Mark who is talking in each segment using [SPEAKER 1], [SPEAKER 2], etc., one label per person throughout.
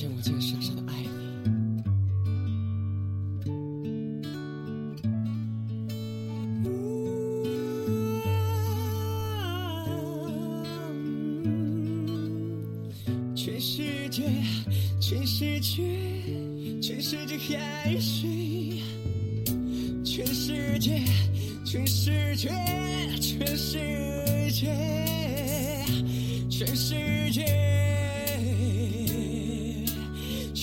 [SPEAKER 1] 让我竟傻傻的爱你。全世界，全世界，全世界海水，全世界，全世界，全世界，全世界，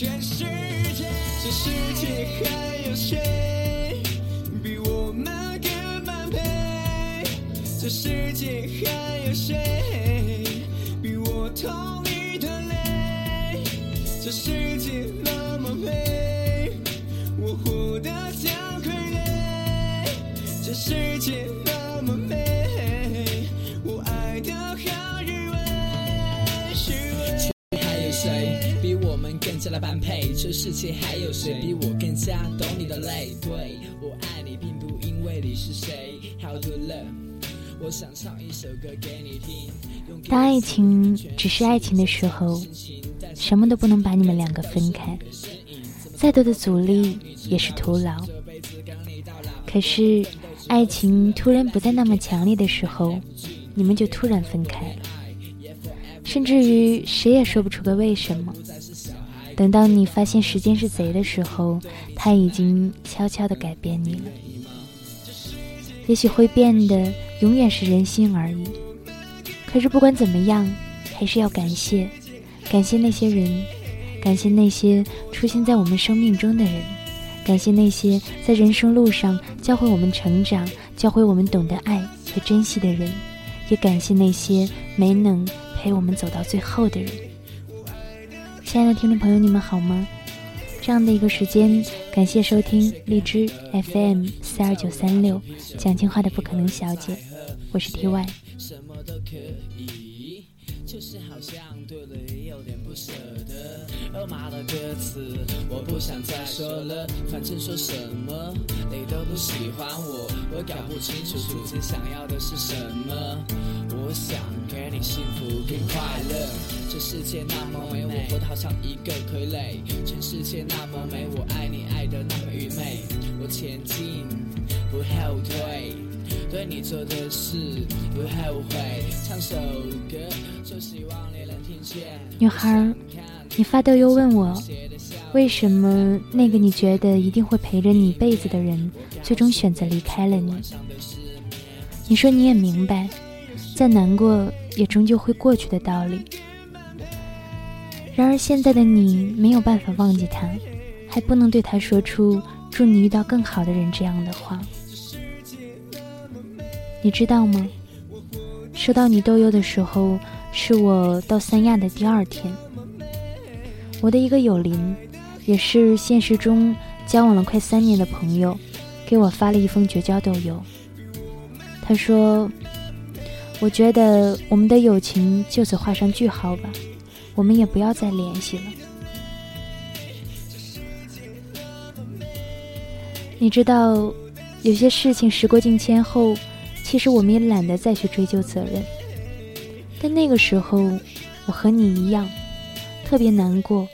[SPEAKER 1] 全世界，这世界还有谁比我们更般配？这世界还有谁比我痛你的泪？这世界那么美，我活得像傀儡。这世界那么美，
[SPEAKER 2] 比我们更加的般配？这世界还有谁比我更加懂你的泪？对我爱你，并不因为你是谁。How to love？我想唱一首歌给你听。
[SPEAKER 3] 当爱情只是爱情的时候，什么都不能把你们两个分开，再多的阻力也是徒劳。可是，爱情突然不再那么强烈的时候，你们就突然分开了，甚至于谁也说不出个为什么。等到你发现时间是贼的时候，他已经悄悄地改变你了。也许会变的永远是人心而已。可是不管怎么样，还是要感谢，感谢那些人，感谢那些出现在我们生命中的人，感谢那些在人生路上教会我们成长、教会我们懂得爱和珍惜的人，也感谢那些没能陪我们走到最后的人。亲爱的听众朋友，你们好吗？这样的一个时间，感谢收听荔枝 FM 四二九三六讲情话的不可能小姐，我是 T Y。
[SPEAKER 2] 就是好像对了也有点不舍得。肉麻的歌词我不想再说了，反正说什么你都不喜欢我，我搞不清楚自己想要的是什么。我想给你幸福跟快乐，这世界那么美，我活得好像一个傀儡。全世界那么美，我爱你爱的那么愚昧。我前进不后退。对你做的事不后悔，唱首歌就希望你能听见。
[SPEAKER 3] 女孩，你发抖又问我，为什么那个你觉得一定会陪着你一辈子的人，最终选择离开了你？你说你也明白，再难过也终究会过去的道理。然而现在的你没有办法忘记他，还不能对他说出“祝你遇到更好的人”这样的话。你知道吗？收到你豆邮的时候，是我到三亚的第二天。我的一个友邻，也是现实中交往了快三年的朋友，给我发了一封绝交豆邮。他说：“我觉得我们的友情就此画上句号吧，我们也不要再联系了。”你知道，有些事情时过境迁后。其实我们也懒得再去追究责任，但那个时候，我和你一样，特别难过，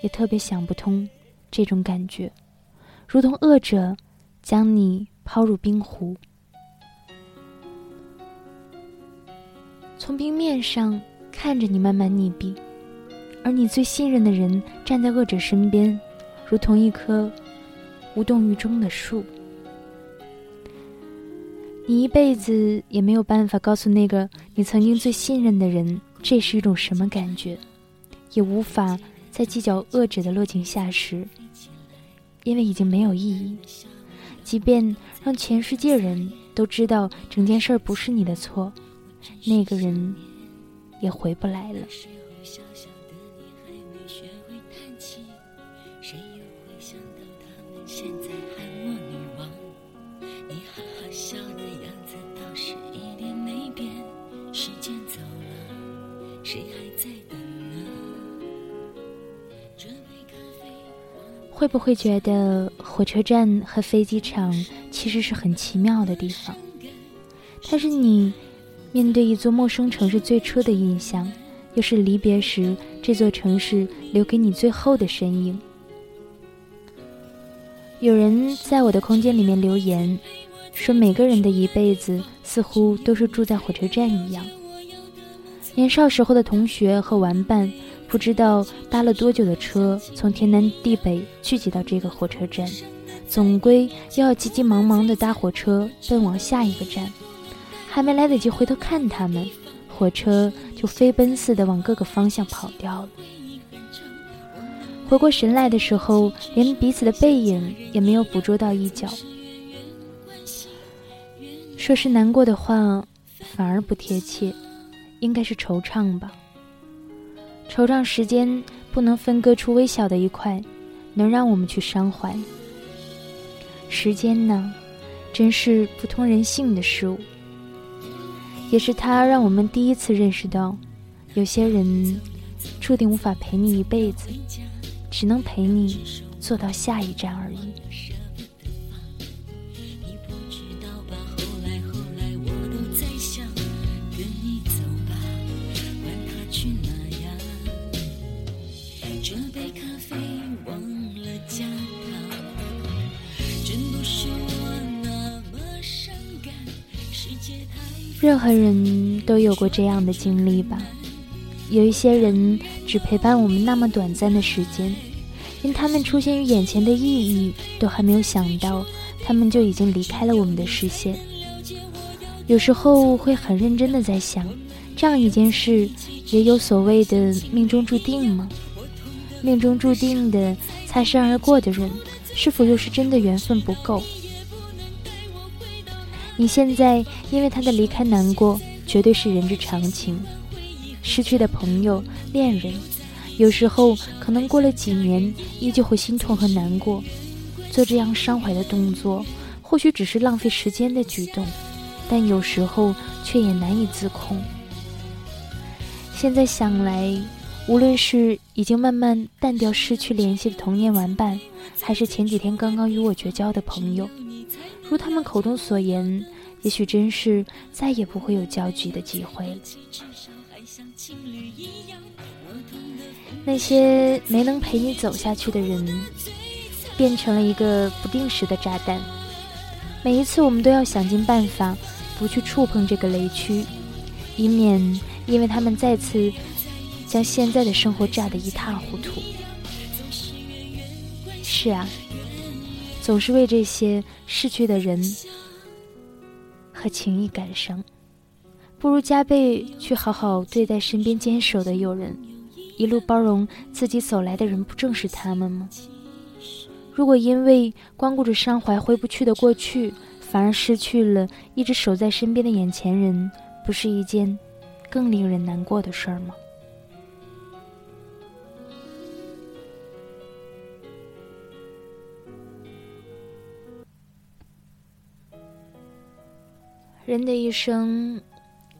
[SPEAKER 3] 也特别想不通这种感觉，如同恶者将你抛入冰湖。从冰面上看着你慢慢溺毙，而你最信任的人站在恶者身边，如同一棵无动于衷的树。你一辈子也没有办法告诉那个你曾经最信任的人，这是一种什么感觉，也无法在计较恶者的落井下石，因为已经没有意义。即便让全世界人都知道整件事不是你的错，那个人也回不来了。会不会觉得火车站和飞机场其实是很奇妙的地方？它是你面对一座陌生城市最初的印象，又是离别时这座城市留给你最后的身影。有人在我的空间里面留言，说每个人的一辈子似乎都是住在火车站一样。年少时候的同学和玩伴，不知道搭了多久的车，从天南地北聚集到这个火车站，总归又要急急忙忙的搭火车奔往下一个站，还没来得及回头看他们，火车就飞奔似的往各个方向跑掉了。回过神来的时候，连彼此的背影也没有捕捉到一角。说是难过的话，反而不贴切，应该是惆怅吧。惆怅时间不能分割出微小的一块，能让我们去伤怀。时间呢，真是不通人性的事物，也是它让我们第一次认识到，有些人注定无法陪你一辈子。只能陪你坐到下一站而已。任何人都有过这样的经历吧。有一些人只陪伴我们那么短暂的时间，连他们出现于眼前的意义都还没有想到，他们就已经离开了我们的视线。有时候会很认真的在想，这样一件事也有所谓的命中注定吗？命中注定的擦身而过的人，是否又是真的缘分不够？你现在因为他的离开难过，绝对是人之常情。失去的朋友、恋人，有时候可能过了几年，依旧会心痛和难过。做这样伤怀的动作，或许只是浪费时间的举动，但有时候却也难以自控。现在想来，无论是已经慢慢淡掉、失去联系的童年玩伴，还是前几天刚刚与我绝交的朋友，如他们口中所言，也许真是再也不会有交集的机会。那些没能陪你走下去的人，变成了一个不定时的炸弹。每一次，我们都要想尽办法不去触碰这个雷区，以免因为他们再次将现在的生活炸得一塌糊涂。是啊，总是为这些逝去的人和情谊感伤。不如加倍去好好对待身边坚守的友人，一路包容自己走来的人，不正是他们吗？如果因为光顾着伤怀回不去的过去，反而失去了一直守在身边的眼前人，不是一件更令人难过的事儿吗？人的一生。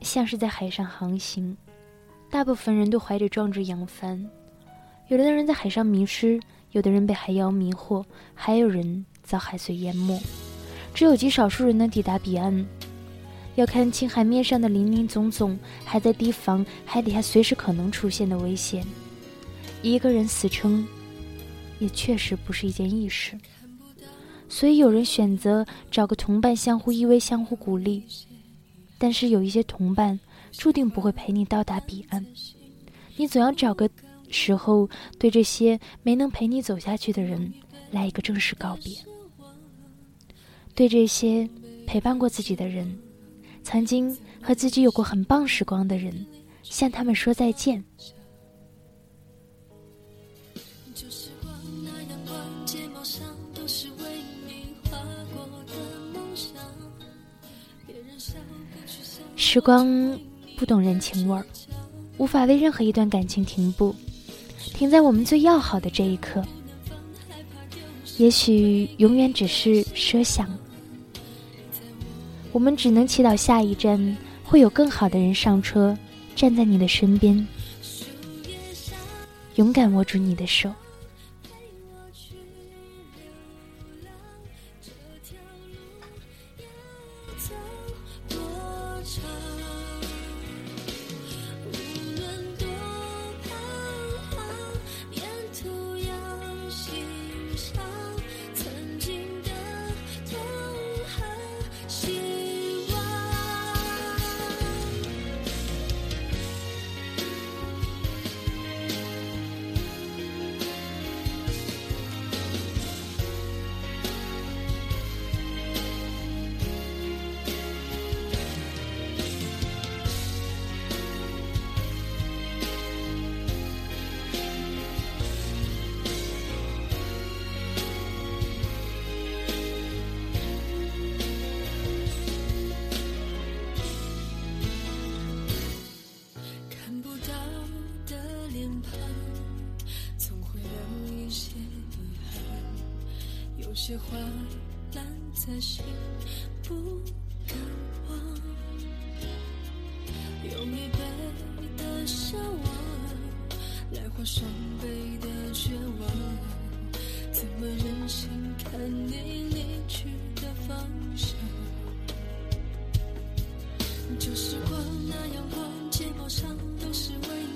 [SPEAKER 3] 像是在海上航行，大部分人都怀着壮志扬帆。有的人在海上迷失，有的人被海妖迷惑，还有人遭海水淹没。只有极少数人能抵达彼岸。要看清海面上的林林总总，还在提防海底下随时可能出现的危险。一个人死撑，也确实不是一件易事。所以有人选择找个同伴，相互依偎，相互鼓励。但是有一些同伴注定不会陪你到达彼岸，你总要找个时候对这些没能陪你走下去的人来一个正式告别，对这些陪伴过自己的人，曾经和自己有过很棒时光的人，向他们说再见。时光不懂人情味儿，无法为任何一段感情停步，停在我们最要好的这一刻。也许永远只是奢想，我们只能祈祷下一站会有更好的人上车，站在你的身边，勇敢握住你的手。
[SPEAKER 1] 有些话烂在心不敢忘，用疲惫的向往来换伤悲的绝望，怎么忍心看你离去的方向？旧时光，那阳光睫毛上都是微。